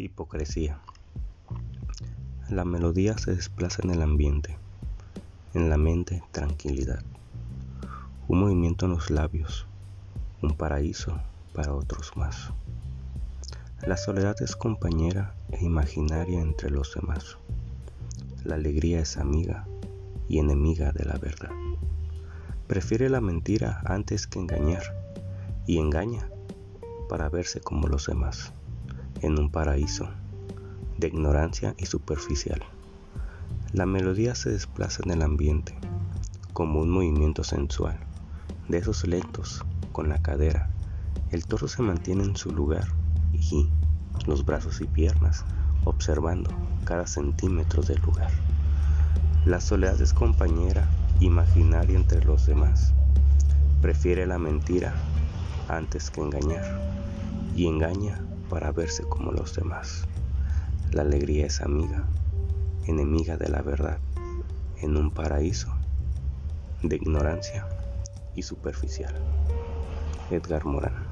Hipocresía. La melodía se desplaza en el ambiente, en la mente tranquilidad. Un movimiento en los labios, un paraíso para otros más. La soledad es compañera e imaginaria entre los demás. La alegría es amiga y enemiga de la verdad. Prefiere la mentira antes que engañar y engaña para verse como los demás en un paraíso de ignorancia y superficial. La melodía se desplaza en el ambiente como un movimiento sensual, de esos lentos con la cadera. El torso se mantiene en su lugar y los brazos y piernas observando cada centímetro del lugar. La soledad es compañera imaginaria entre los demás. Prefiere la mentira antes que engañar y engaña para verse como los demás. La alegría es amiga, enemiga de la verdad, en un paraíso de ignorancia y superficial. Edgar Morán.